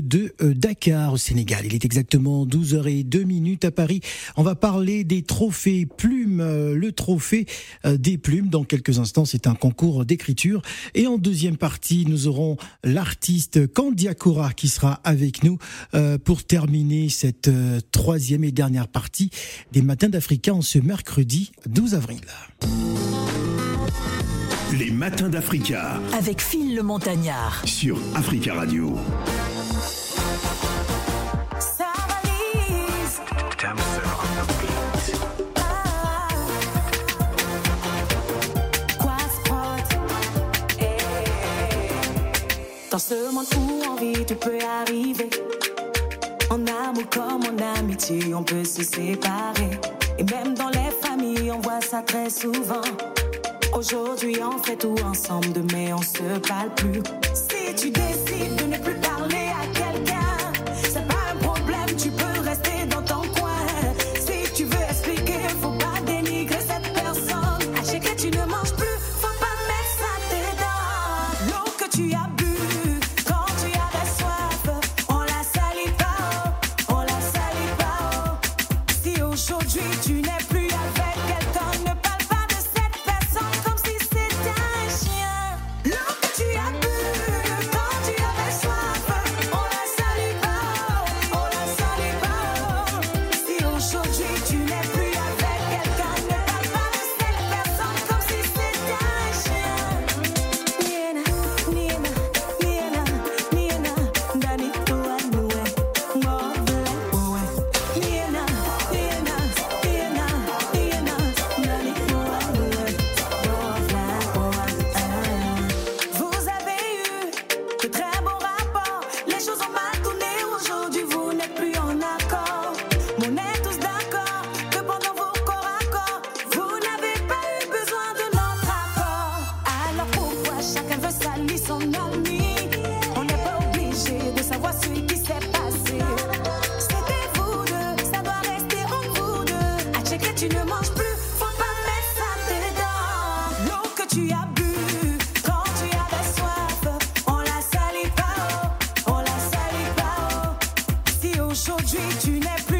de euh, Dakar au Sénégal. Il est exactement 12h02 minutes à Paris. On va parler des trophées plumes, euh, le trophée euh, des plumes. Dans quelques instants, c'est un concours d'écriture. Et en deuxième partie, nous aurons l'artiste Kandiakora qui sera avec nous pour terminer cette troisième et dernière partie des Matins d'Africa en ce mercredi 12 avril. Les Matins d'Africa. Avec Phil le Montagnard. Sur Africa Radio. Dans ce monde où envie tu peux arriver. En amour comme en amitié, on peut se séparer. Et même dans les familles, on voit ça très souvent. Aujourd'hui, on fait tout ensemble, demain, on se parle plus. Si tu décides aujourd'hui tu n'es plus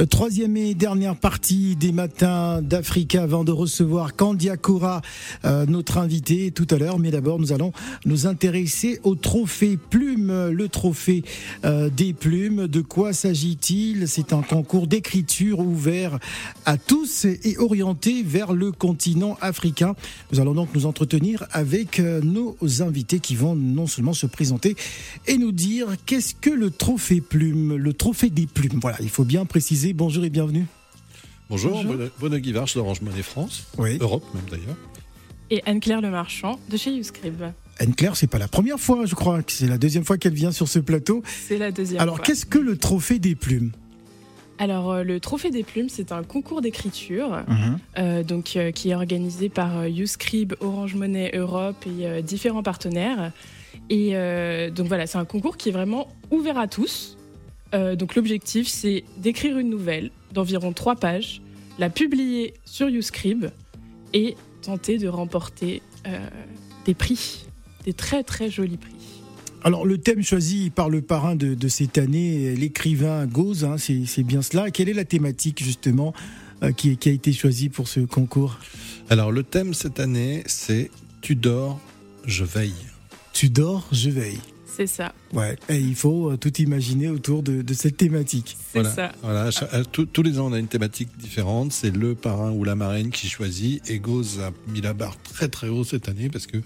Euh, Troisième et dernière partie des matins d'Africa avant de recevoir Kandiakora, euh, notre invité tout à l'heure. Mais d'abord, nous allons nous intéresser au trophée plume, le trophée euh, des plumes. De quoi s'agit-il? C'est un concours d'écriture ouvert à tous et orienté vers le continent africain. Nous allons donc nous entretenir avec euh, nos invités qui vont non seulement se présenter et nous dire qu'est-ce que le trophée plume, le trophée des plumes. Voilà, il faut bien préciser. Bonjour et bienvenue. Bonjour, Bonjour. Bonne- Guivarch d'Orange Monnaie France, Oui. Europe même d'ailleurs. Et Anne-Claire Le Marchand de chez Uscribe. Anne-Claire, c'est pas la première fois, je crois, que c'est la deuxième fois qu'elle vient sur ce plateau. C'est la deuxième Alors, fois. qu'est-ce que le trophée des plumes? Alors, euh, le Trophée des Plumes, c'est un concours d'écriture Mhm. euh, donc, euh, qui est organisé par euh, YouScribe, Orange Money Europe et euh, différents partenaires. Et euh, donc voilà, c'est un concours qui est vraiment ouvert à tous. Euh, donc l'objectif, c'est d'écrire une nouvelle d'environ trois pages, la publier sur YouScribe et tenter de remporter euh, des prix, des très très jolis prix. Alors, le thème choisi par le parrain de, de cette année, l'écrivain Gauze, hein, c'est bien cela. Quelle est la thématique, justement, euh, qui, qui a été choisie pour ce concours? Alors, le thème cette année, c'est Tu dors, je veille. Tu dors, je veille. C'est ça, Ouais, et il faut euh, tout imaginer autour de, de cette thématique. c'est Voilà. ça. Voilà, tous- tous les ans, on a une thématique différente. C'est le parrain ou la marraine qui choisit. Et Gauze a mis la barre très très haut cette année parce que,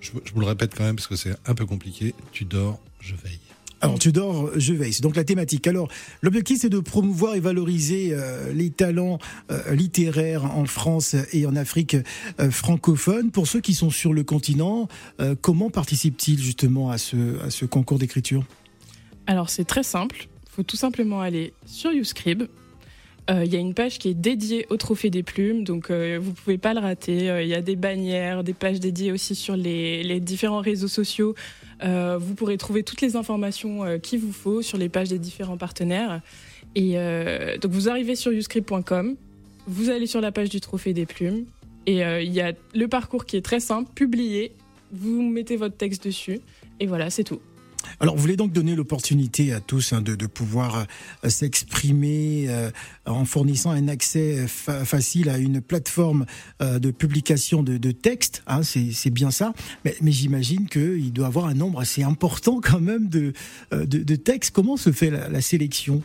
je, je vous le répète quand même parce que c'est un peu compliqué. Tu dors, je veille. Alors, tu dors, je veille. Donc la thématique. Alors, l'objectif, c'est de promouvoir et valoriser euh, les talents euh, littéraires en France et en Afrique euh, francophone. Pour ceux qui sont sur le continent, comment participent-ils justement à ce, à ce concours d'écriture? Alors c'est très simple, il faut tout simplement aller sur YouScribe. Euh, Il y a une page qui est dédiée au trophée des plumes, donc euh, vous pouvez pas le rater. Euh, Il y a des bannières, des pages dédiées aussi sur les, différents réseaux sociaux. Euh, vous pourrez trouver toutes les informations euh, qu'il vous faut sur les pages des différents partenaires. Et euh, donc vous arrivez sur uscript.com, vous allez sur la page du trophée des plumes, et euh, il y a le parcours qui est très simple, publié. Vous mettez votre texte dessus, et voilà, c'est tout. Alors, vous voulez donc donner l'opportunité à tous hein, de, pouvoir euh, s'exprimer euh, en fournissant un accès fa- facile à une plateforme euh, de publication de, textes. Hein, c'est bien ça. Mais, j'imagine qu'il doit avoir un nombre assez important quand même de, de, textes. Comment se fait la sélection?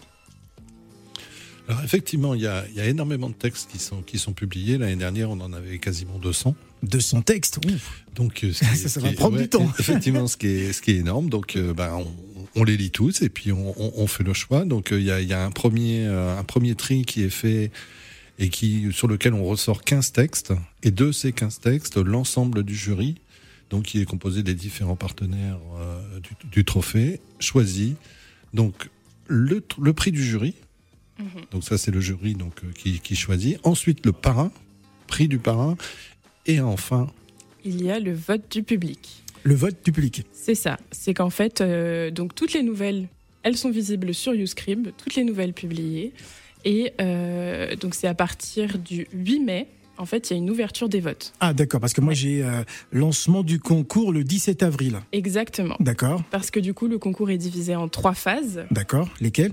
Alors, effectivement, il y a, il y a énormément de textes qui sont, qui sont publiés. L'année dernière, on en avait quasiment 200. 200 textes Ouf. Donc, euh, ce qui Ça, ça va qui prendre du temps. Effectivement, ce qui est, ce qui est énorme. Donc, euh, ben, on, on les lit tous et puis on, on- on fait le choix. Donc, euh, il y, a, il y a un premier, euh, un premier tri qui est fait et qui, sur lequel on ressort 15 textes. Et de ces 15 textes, l'ensemble du jury, donc qui est composé des différents partenaires du, du trophée, choisit donc le prix du jury. Donc ça, c'est le jury donc euh, qui, qui choisit. Ensuite, le parrain, prix du parrain, et enfin Il y a le vote du public. Le vote du public. C'est ça. C'est qu'en fait, euh, donc toutes les nouvelles, elles sont visibles sur YouScribe, toutes les nouvelles publiées. Et euh, donc c'est à partir du 8 mai, en fait, il y a une ouverture des votes. Ah, d'accord, parce que moi j'ai euh, lancement du concours le 17 avril. Exactement. D'accord, Parce que du coup, le concours est divisé en trois phases. d'accord. Lesquels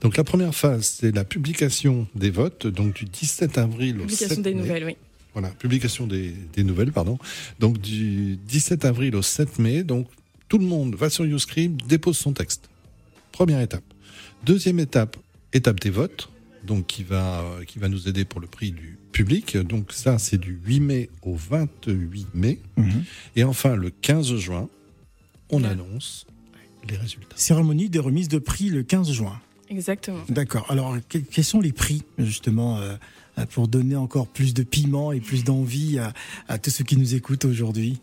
Donc la première phase, c'est la publication des votes, donc du 17 avril au Publication 7 des mai. nouvelles, oui. Voilà, publication des, des nouvelles, pardon. Donc du 17 avril au 7 mai, donc tout le monde va sur YouScript, dépose son texte. Première étape. Deuxième étape, étape des votes, donc qui va, qui va nous aider pour le prix du public. Donc ça, c'est du 8 mai au 28 mai. Mhm. Et enfin, le 15 juin, on Ouais. annonce les résultats. Cérémonie des remises de prix le 15 juin. Exactement. D'accord. Alors, que- quels sont les prix, justement, euh, pour donner encore plus de piment et plus d'envie à, à tous ceux qui nous écoutent aujourd'hui?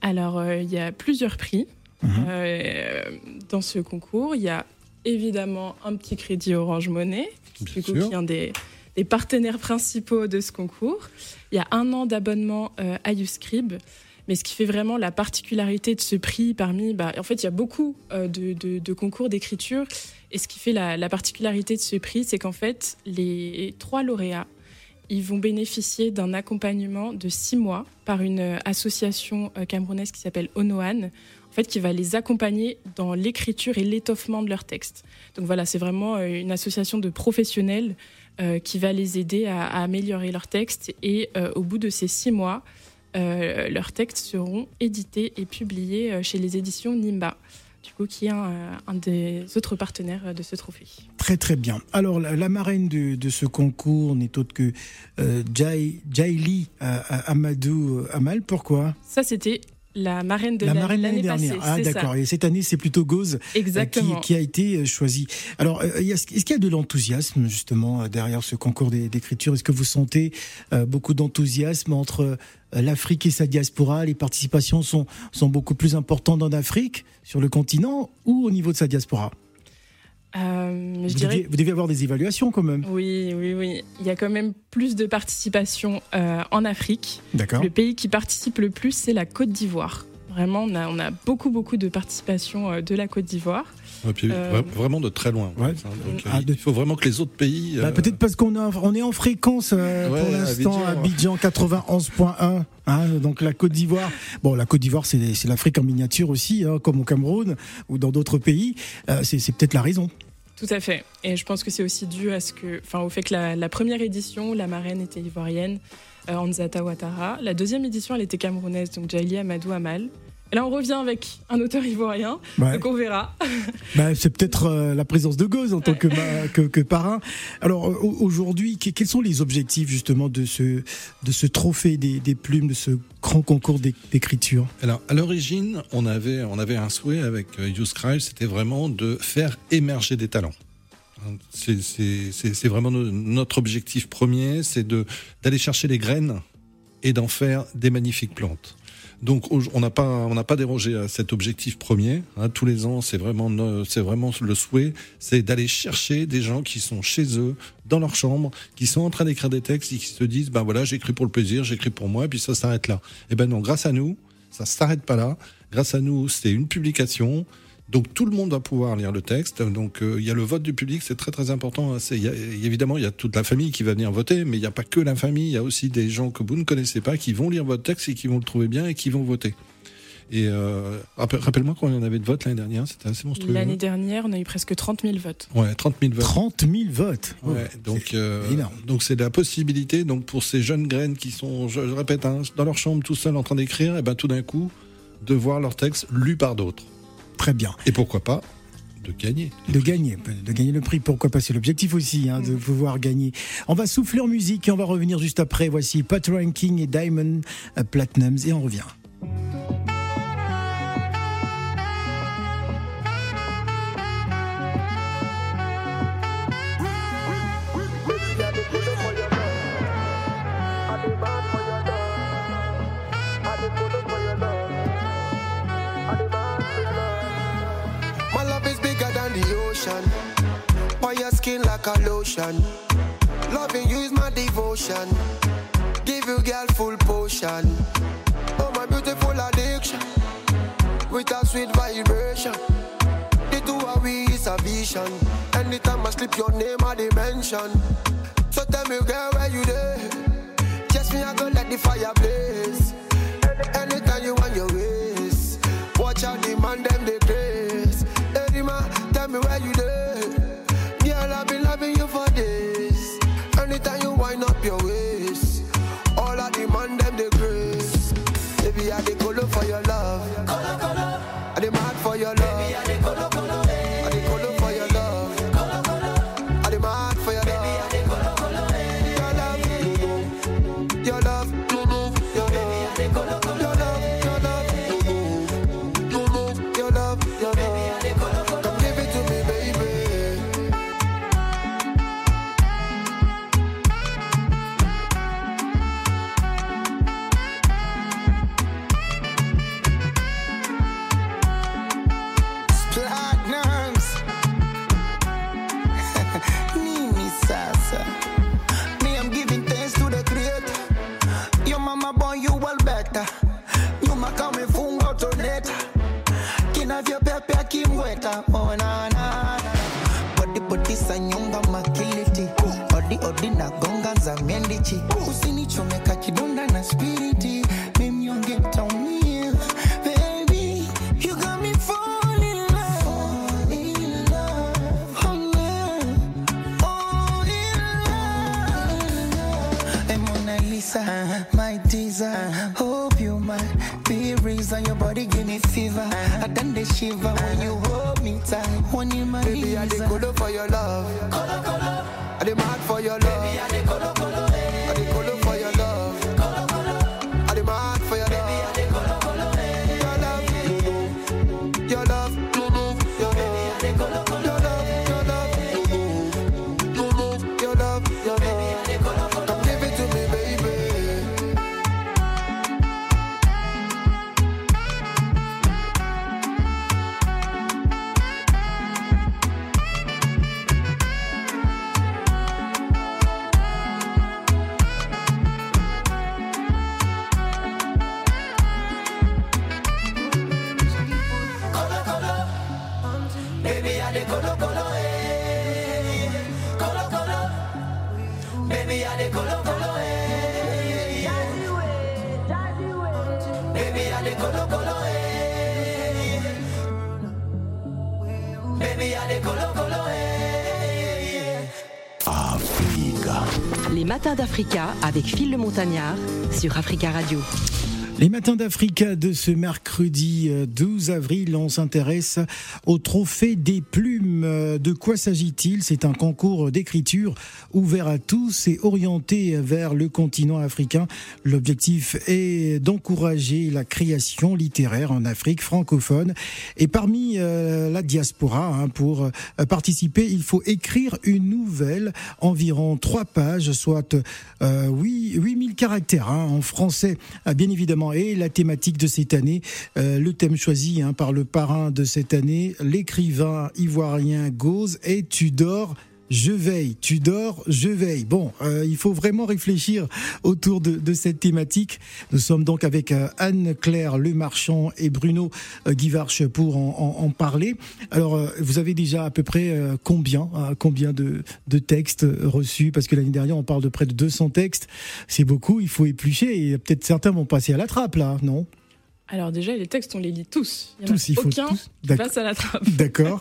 Alors, euh, il y a plusieurs prix Mhm. euh, dans ce concours. Il y a évidemment un petit crédit Orange Monnaie, du coup, qui est un des, des partenaires principaux de ce concours. Il y a un an d'abonnement à YouScribe. Mais ce qui fait vraiment la particularité de ce prix parmi... Bah, en fait, il y a beaucoup euh, de, concours d'écriture. Et ce qui fait la, la particularité de ce prix, c'est qu'en fait, les trois lauréats, ils vont bénéficier d'un accompagnement de six mois par une euh, association euh, camerounaise qui s'appelle Onoan, en fait, qui va les accompagner dans l'écriture et l'étoffement de leurs textes. Donc voilà, c'est vraiment une association de professionnels qui va les aider à, améliorer leurs textes. Et au bout de ces six mois, euh, leurs textes seront édités et publiés euh, chez les éditions Nimba, du coup, qui est un, euh, un des autres partenaires de ce trophée. Très très bien. Alors la, la marraine de, de ce concours n'est autre que euh, Jai, Jaili euh, Amadou Amal. Pourquoi? Ça, c'était la marraine de La marraine l'année dernière. passée. Ah d'accord. Et cette année c'est plutôt Gauze euh, qui, a été euh, choisi. Alors euh, est-ce qu'il y a de l'enthousiasme justement derrière ce concours d'é- d'écriture? Est-ce que vous sentez beaucoup d'enthousiasme entre l'Afrique et sa diaspora? Les participations sont, sont beaucoup plus importantes en Afrique, sur le continent, ou au niveau de sa diaspora? Euh, vous, dirais deviez, vous deviez avoir des évaluations quand même. oui, oui, oui. Il y a quand même plus de participation euh, en Afrique. D'accord. Le pays qui participe le plus, c'est la Côte d'Ivoire. Vraiment, on a, on a beaucoup, beaucoup de participation euh, de la Côte d'Ivoire. Et puis, Euh, vra- vraiment de très loin. Ouais. hein. Donc, Ah, de- Il faut vraiment que les autres pays. Bah, euh, Peut-être parce qu'on on est en fréquence euh, Ouais, pour l'instant Abidjan. Abidjan 91.1, hein, donc la Côte d'Ivoire. Bon, la Côte d'Ivoire, c'est l'Afrique en miniature aussi, hein, comme au Cameroun ou dans d'autres pays. Euh, c'est peut-être la raison. Tout à fait. Et je pense que c'est aussi dû à ce que, enfin, au fait que la, première édition, la marraine était ivoirienne, euh, Anzata Ouattara. La deuxième édition, elle était camerounaise, donc Jaili Amadou Amal. Et là, on revient avec un auteur ivoirien, Ouais. donc on verra. Bah, c'est peut-être euh, la présence de Goz en tant que, ma- que, que parrain. Alors au- aujourd'hui, que- quels sont les objectifs justement de ce, de ce trophée des, des plumes, de ce grand concours d'é- d'écriture? Alors, à l'origine, on avait, on avait un souhait avec euh, Youth Cry, c'était vraiment de faire émerger des talents. Hein, C'est- vraiment no- notre objectif premier, c'est d'aller chercher les graines et d'en faire des magnifiques plantes. Donc, on n'a pas, on n'a pas dérogé à cet objectif premier. hein. tous les ans, c'est vraiment, c'est vraiment le souhait, c'est d'aller chercher des gens qui sont chez eux, dans leur chambre, qui sont en train d'écrire des textes et qui se disent, ben voilà, j'écris pour le plaisir, j'écris pour moi, et puis ça s'arrête là. Et ben non, grâce à nous, ça s'arrête pas là. Grâce à nous, c'est une publication. Donc tout le monde va pouvoir lire le texte. Donc euh, il y a le vote du public, c'est très très important. C'est- il y a- évidemment, il y a toute la famille qui va venir voter, mais il n'y a pas que la famille. Il y a aussi des gens que vous ne connaissez pas qui vont lire votre texte et qui vont le trouver bien et qui vont voter. Et euh, rappel- rappelle-moi combien il y en avait de votes l'année dernière. C'était assez monstrueux. L'année dernière, on a eu presque 30 000 votes. Ouais, 30 000 votes. 30 000 votes. Ouais, donc euh, énorme. donc c'est la possibilité donc pour ces jeunes graines qui sont je, je répète hein, dans leur chambre tout seuls en train d'écrire et ben tout d'un coup de voir leur texte lu par d'autres Très bien. et pourquoi pas de gagner De gagner, de gagner le prix, pourquoi pas C'est l'objectif aussi, hein, de pouvoir gagner. On va souffler en musique et on va revenir juste après. Voici Pat Ranking et Diamond euh, Platinums et on revient. Lotion? Loving you is my devotion. Give you girl full potion. Oh my beautiful addiction. With a sweet vibration. The two of we is a vision. Anytime I slip your name I dimension. So tell me girl where you there? Just me I go let the fire blaze. Anytime you want your ways. Watch out the man them they grace. Hey tell me where you there? Anytime you wind up your waist, stop. Oh, na na na. Body body sanyonga makiliti. Odi odi na gonga za mendichi. Usinichomeka kidonda na spiriti. Mimi onge taumia. my desire. Uh-huh. Oh. Berries on your body give me fever. I done the shiver when you hold me tight. When you my Baby, knees. I dey for your love. Colo, colo. I dey mad for your love. Baby, I dey colo, colo. Les matins d'Africa avec Phil le Montagnard sur Africa Radio. Les matins d'Africa de ce mercredi euh, 12 avril, on s'intéresse au trophée des plumes. Euh, De quoi s'agit-il? C'est un concours d'écriture ouvert à tous et orienté vers le continent africain. L'objectif est d'encourager la création littéraire en Afrique francophone. Et parmi euh, la diaspora, hein, pour euh, participer, il faut écrire une nouvelle, environ trois pages, soit euh, 8, 8000 caractères hein, en français, euh, bien évidemment. Et la thématique de cette année, euh, le thème choisi hein, par le parrain de cette année, l'écrivain ivoirien Gauze et Tudor. Je veille, tu dors, je veille. Bon, euh, il faut vraiment réfléchir autour de, de cette thématique. Nous sommes donc avec euh, Anne-Claire Lemarchand et Bruno euh, Guivarch pour en, en- en parler. Alors, euh, vous avez déjà à peu près euh, combien, hein, combien de, de textes reçus? Parce que l'année dernière, on parle de près de 200 textes. C'est beaucoup, il faut éplucher et peut-être certains vont passer à la trappe là, non? Alors déjà, les textes, on les lit tous. Il y en Tous, a il faut aucun tous. qui D'accord. passe à la trappe. D'accord.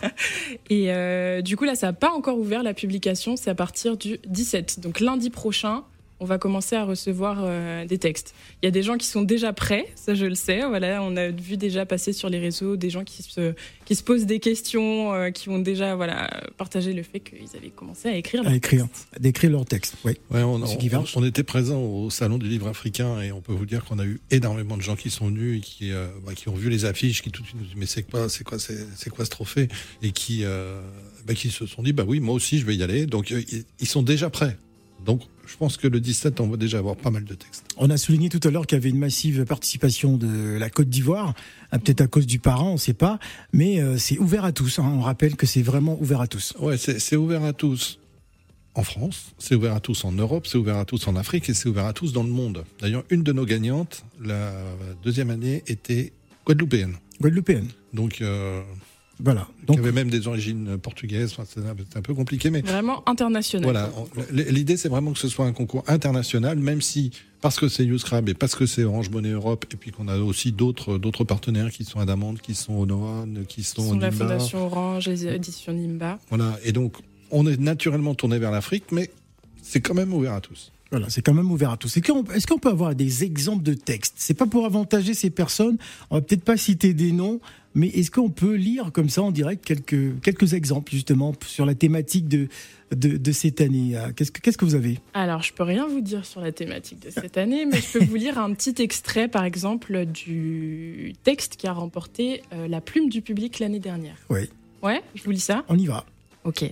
Et euh, du coup, là, ça n'a pas encore ouvert la publication. C'est à partir du 17. Donc lundi prochain, on va commencer à recevoir euh, des textes. Il y a des gens qui sont déjà prêts, ça je le sais. Voilà, on a vu déjà passer sur les réseaux des gens qui se, qui se posent des questions, euh, qui ont déjà voilà, partagé le fait qu'ils avaient commencé à écrire. À leurs écrire, textes. d'écrire leur texte. Oui. Ouais, on, on- on était présent au salon du livre africain et on peut vous dire qu'on a eu énormément de gens qui sont venus et qui, euh, bah, qui ont vu les affiches, qui tout de suite nous disent mais c'est quoi, c'est quoi, c'est, c'est quoi ce trophée? Et qui, euh, bah, qui se sont dit bah oui moi aussi je vais y aller. Donc euh, ils, ils sont déjà prêts. Donc je pense que le 17 on va déjà avoir pas mal de textes. On a souligné tout à l'heure qu'il y avait une massive participation de la Côte d'Ivoire, Ah, peut-être à cause du parent, on ne sait pas, mais euh, c'est ouvert à tous. hein. On rappelle que c'est vraiment ouvert à tous. Ouais, c'est, c'est ouvert à tous en France, c'est ouvert à tous en Europe, c'est ouvert à tous en Afrique et c'est ouvert à tous dans le monde. D'ailleurs une de nos gagnantes la deuxième année était guadeloupéenne. Guadeloupéenne. Donc euh, Voilà. qui Donc, avait même des origines portugaises. Enfin, c'est un, peu compliqué, mais Vraiment international. voilà. L'idée, c'est vraiment que ce soit un concours international, même si parce que c'est Uscrab et parce que c'est Orange Monnaie Europe, et puis qu'on a aussi d'autres d'autres partenaires qui sont Adamant, qui sont au Noan, qui sont au sont la Nimba. Fondation Orange, les éditions Nimba. Voilà. Et donc, on est naturellement tourné vers l'Afrique, mais c'est quand même ouvert à tous. Voilà, c'est quand même ouvert à tous. Est-ce qu'on peut avoir des exemples de textes? C'est pas pour avantager ces personnes. On va peut-être pas citer des noms, mais est-ce qu'on peut lire comme ça en direct quelques quelques exemples justement sur la thématique de de, de cette année? Euh, Qu'est-ce que qu'est-ce que vous avez? Alors, je peux rien vous dire sur la thématique de cette année, mais je peux vous lire un petit extrait, par exemple, du texte qui a remporté euh, la plume du public l'année dernière. Oui. Ouais, je vous lis ça. On y va. Ok.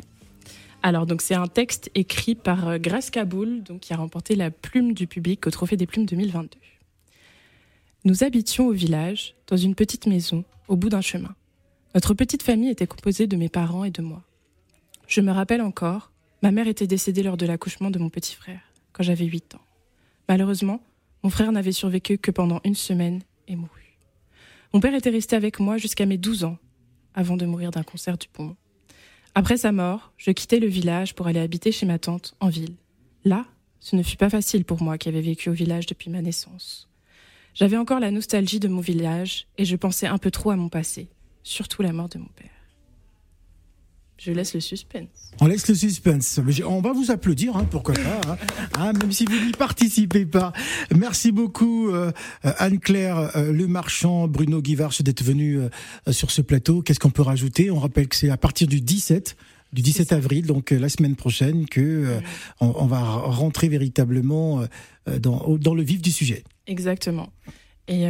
Alors, donc, c'est un texte écrit par euh, Grace Kaboul, donc, qui a remporté la plume du public au Trophée des Plumes 2022. Nous habitions au village, dans une petite maison, au bout d'un chemin. Notre petite famille était composée de mes parents et de moi. Je me rappelle encore, ma mère était décédée lors de l'accouchement de mon petit frère, quand j'avais 8 ans. Malheureusement, mon frère n'avait survécu que pendant une semaine et mourut. Mon père était resté avec moi jusqu'à mes 12 ans, avant de mourir d'un cancer du poumon. Après sa mort, je quittai le village pour aller habiter chez ma tante en ville. Là, ce ne fut pas facile pour moi qui avais vécu au village depuis ma naissance. J'avais encore la nostalgie de mon village et je pensais un peu trop à mon passé, surtout la mort de mon père. Je laisse le suspense. On laisse le suspense. On va vous applaudir, hein, pourquoi pas, hein. Hein, même si vous n'y participez pas. Merci beaucoup euh, Anne-Claire euh, Le Marchand, Bruno Guivarch d'être venus euh, sur ce plateau. Qu'est-ce qu'on peut rajouter? On rappelle que c'est à partir du 17 du 17 ça. avril, donc la semaine prochaine, que on, on va rentrer véritablement dans, le vif du sujet. Exactement. Et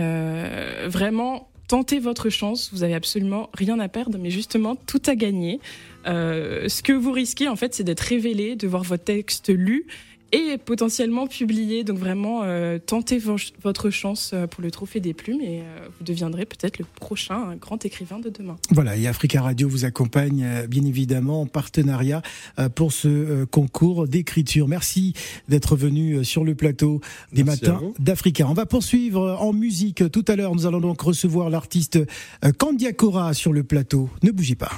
vraiment, tentez votre chance. Vous avez absolument rien à perdre, mais justement tout à gagner. Euh, ce que vous risquez, en fait, c'est d'être révélé, de voir votre texte lu et potentiellement publié. Donc vraiment, euh, tentez vo- votre chance euh, pour le trophée des plumes et euh, vous deviendrez peut-être le prochain grand écrivain de demain. Voilà, et Africa Radio vous accompagne euh, bien évidemment en partenariat euh, pour ce euh, concours d'écriture. Merci d'être venu euh, sur le plateau des Merci matins d'Africa. On va poursuivre en musique tout à l'heure. Nous allons donc recevoir l'artiste euh, Candiacora sur le plateau. Ne bougez pas.